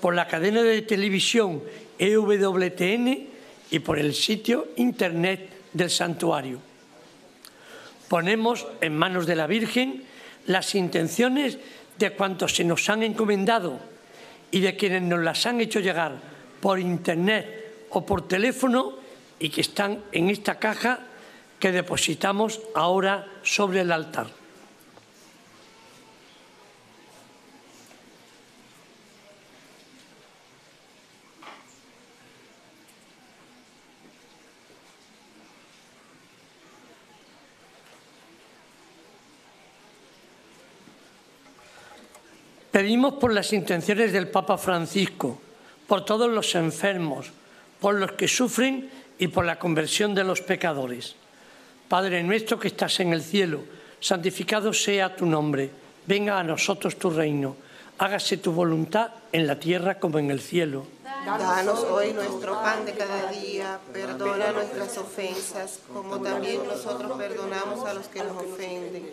por la cadena de televisión EWTN y por el sitio internet del santuario. Ponemos en manos de la Virgen las intenciones de cuantos se nos han encomendado y de quienes nos las han hecho llegar por internet o por teléfono y que están en esta caja que depositamos ahora sobre el altar. Pedimos por las intenciones del Papa Francisco, por todos los enfermos, por los que sufren y por la conversión de los pecadores. Padre nuestro que estás en el cielo, santificado sea tu nombre, venga a nosotros tu reino, hágase tu voluntad en la tierra como en el cielo. Danos hoy nuestro pan de cada día, perdona nuestras ofensas, como también nosotros perdonamos a los que nos ofenden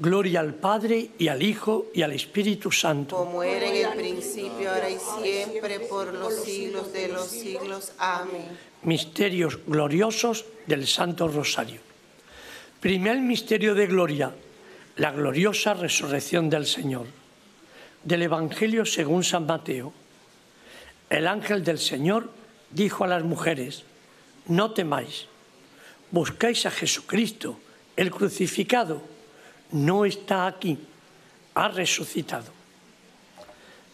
Gloria al Padre y al Hijo y al Espíritu Santo. Como era en el principio, ahora y siempre, por los siglos de los siglos. Amén. Misterios gloriosos del Santo Rosario. Primer misterio de gloria, la gloriosa resurrección del Señor. Del Evangelio según San Mateo. El ángel del Señor dijo a las mujeres, no temáis, buscáis a Jesucristo, el crucificado no está aquí, ha resucitado.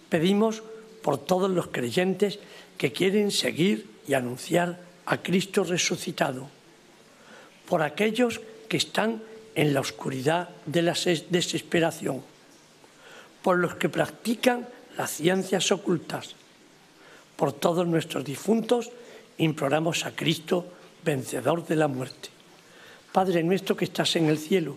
Pedimos por todos los creyentes que quieren seguir y anunciar a Cristo resucitado, por aquellos que están en la oscuridad de la desesperación, por los que practican las ciencias ocultas, por todos nuestros difuntos, imploramos a Cristo, vencedor de la muerte. Padre nuestro que estás en el cielo,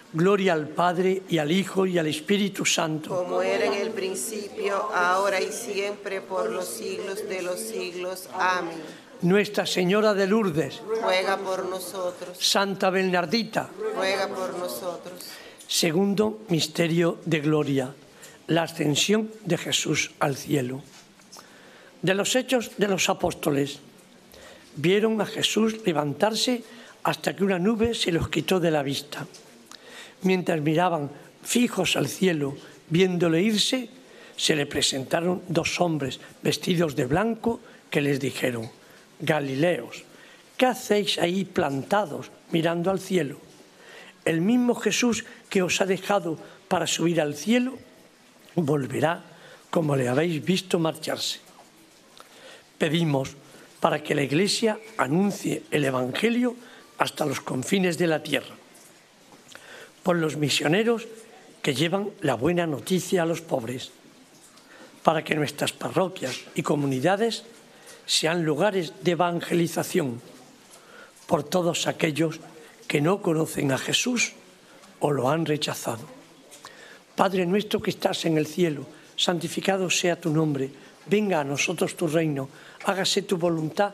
Gloria al Padre y al Hijo y al Espíritu Santo. Como era en el principio, ahora y siempre, por los siglos de los siglos. Amén. Nuestra Señora de Lourdes, Ruega por nosotros, Santa Bernardita. ruega por nosotros. Segundo misterio de gloria, la ascensión de Jesús al cielo. De los hechos de los apóstoles, vieron a Jesús levantarse hasta que una nube se los quitó de la vista. Mientras miraban fijos al cielo, viéndole irse, se le presentaron dos hombres vestidos de blanco que les dijeron, Galileos, ¿qué hacéis ahí plantados mirando al cielo? El mismo Jesús que os ha dejado para subir al cielo, volverá como le habéis visto marcharse. Pedimos para que la Iglesia anuncie el Evangelio hasta los confines de la tierra, por los misioneros que llevan la buena noticia a los pobres, para que nuestras parroquias y comunidades sean lugares de evangelización, por todos aquellos que no conocen a Jesús o lo han rechazado. Padre nuestro que estás en el cielo, santificado sea tu nombre, venga a nosotros tu reino, hágase tu voluntad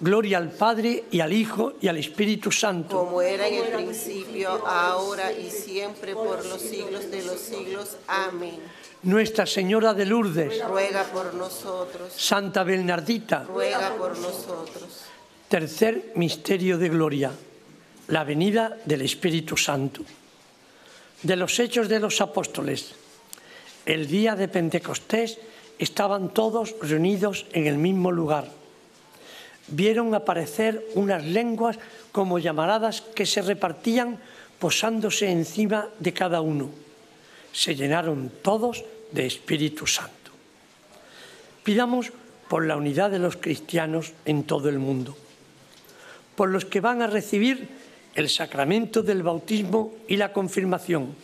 Gloria al Padre y al Hijo y al Espíritu Santo. Como era en el principio, ahora y siempre, por los siglos de los siglos. Amén. Nuestra Señora de Lourdes, Ruega por nosotros, Santa Bernardita, ruega por nosotros. Tercer misterio de gloria, la venida del Espíritu Santo. De los hechos de los apóstoles, el día de Pentecostés estaban todos reunidos en el mismo lugar. Vieron aparecer unas lenguas como llamaradas que se repartían posándose encima de cada uno. Se llenaron todos de Espíritu Santo. Pidamos por la unidad de los cristianos en todo el mundo por los que van a recibir el sacramento del bautismo y la confirmación,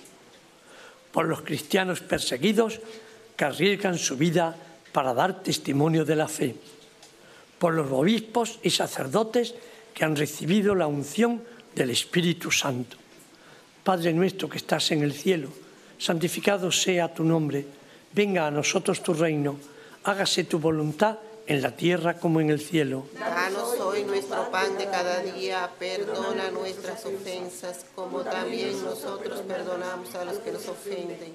por los cristianos perseguidos que arriesgan su vida para dar testimonio de la fe, por los obispos y sacerdotes que han recibido la unción del Espíritu Santo. Padre nuestro que estás en el cielo, santificado sea tu nombre, venga a nosotros tu reino, hágase tu voluntad en la tierra como en el cielo. Danos hoy nuestro pan de cada día, perdona nuestras ofensas, como también nosotros perdonamos a los que nos ofenden.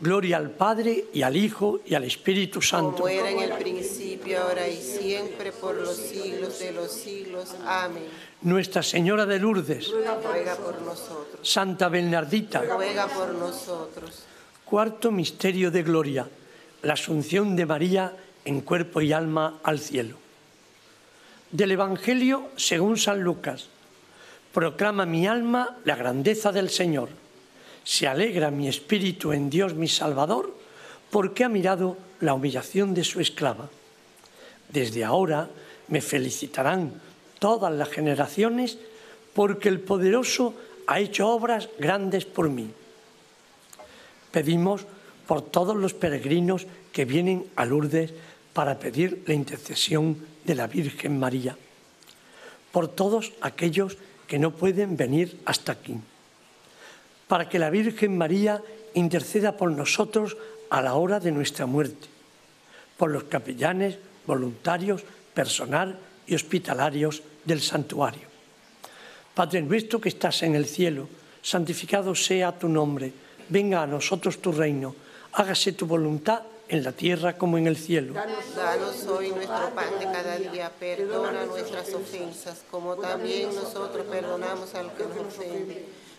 Gloria al Padre y al Hijo y al Espíritu Santo. Como era en el principio, ahora y siempre, por los siglos de los siglos. Amén. Nuestra Señora de Lourdes, Ruega por nosotros. Santa Bernardita, Ruega por nosotros. cuarto misterio de gloria, la asunción de María en cuerpo y alma al cielo. Del Evangelio según San Lucas, proclama mi alma la grandeza del Señor. Se alegra mi espíritu en Dios mi Salvador, porque ha mirado la humillación de su esclava. Desde ahora me felicitarán todas las generaciones, porque el poderoso ha hecho obras grandes por mí. Pedimos por todos los peregrinos que vienen a Lourdes para pedir la intercesión de la Virgen María, por todos aquellos que no pueden venir hasta aquí, para que la Virgen María interceda por nosotros a la hora de nuestra muerte, por los capellanes, voluntarios, personal y hospitalarios del santuario. Padre nuestro que estás en el cielo, santificado sea tu nombre, venga a nosotros tu reino, hágase tu voluntad en la tierra como en el cielo. Danos hoy nuestro pan de cada día, perdona nuestras ofensas, como también nosotros perdonamos al que nos ofende.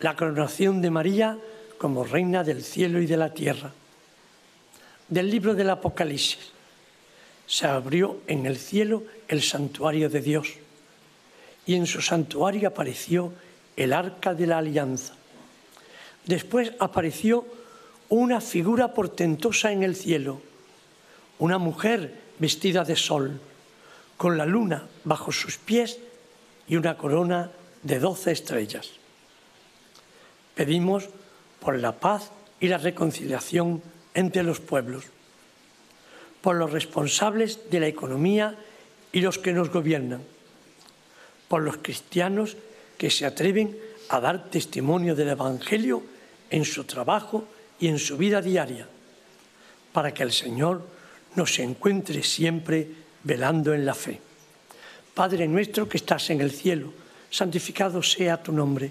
la coronación de María como reina del cielo y de la tierra. Del libro del Apocalipsis. Se abrió en el cielo el santuario de Dios y en su santuario apareció el arca de la alianza. Después apareció una figura portentosa en el cielo, una mujer vestida de sol, con la luna bajo sus pies y una corona de doce estrellas. Pedimos por la paz y la reconciliación entre los pueblos, por los responsables de la economía y los que nos gobiernan, por los cristianos que se atreven a dar testimonio del Evangelio en su trabajo y en su vida diaria, para que el Señor nos encuentre siempre velando en la fe. Padre nuestro que estás en el cielo, santificado sea tu nombre,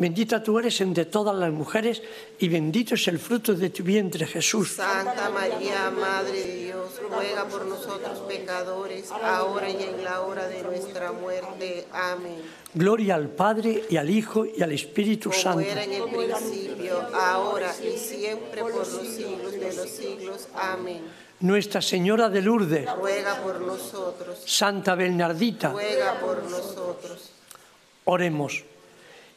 Bendita tú eres entre todas las mujeres y bendito es el fruto de tu vientre, Jesús. Santa María, Madre de Dios, ruega por nosotros pecadores, ahora y en la hora de nuestra muerte. Amén. Gloria al Padre y al Hijo y al Espíritu Como Santo. era en el principio, ahora y siempre por los siglos de los siglos. Amén. Nuestra Señora de Lourdes, Ruega por nosotros, Santa Bernardita, ruega por nosotros. Oremos.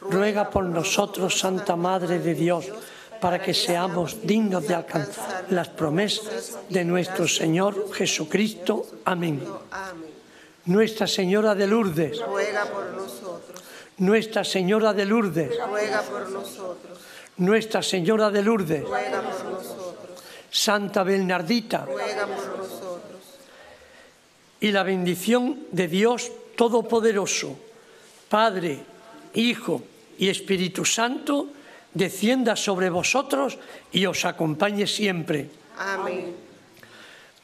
ruega por nosotros, Santa Madre de Dios, para que seamos dignos de alcanzar las promesas de nuestro Señor Jesucristo. Amén. Nuestra Señora de Lourdes, ruega por nosotros. Nuestra Señora de Lourdes, ruega por nosotros. Nuestra Señora de Lourdes, ruega por nosotros. Santa Bernardita, ruega por nosotros. Y la bendición de Dios Todopoderoso, Padre, Hijo y Espíritu Santo, descienda sobre vosotros y os acompañe siempre. Amén.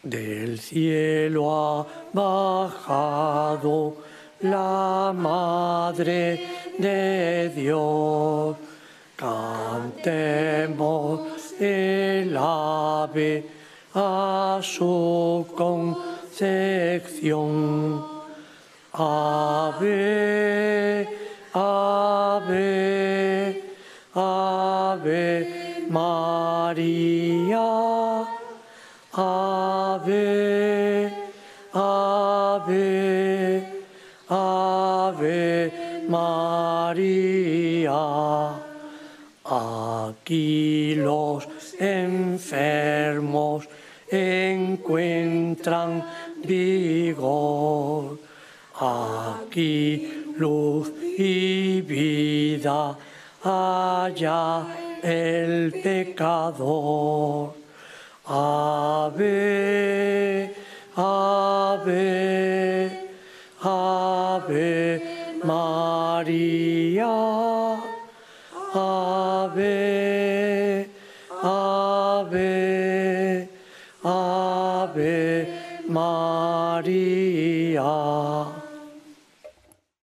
Del cielo ha bajado la Madre de Dios. Cantemos el ave a su concepción. Ave, ave, ave María. Ave, ave, ave María. Aquí los enfermos encuentran vigor. Aquí luz y vida, allá el pecador. Ave, ave, ave María. Ave, ave, ave María.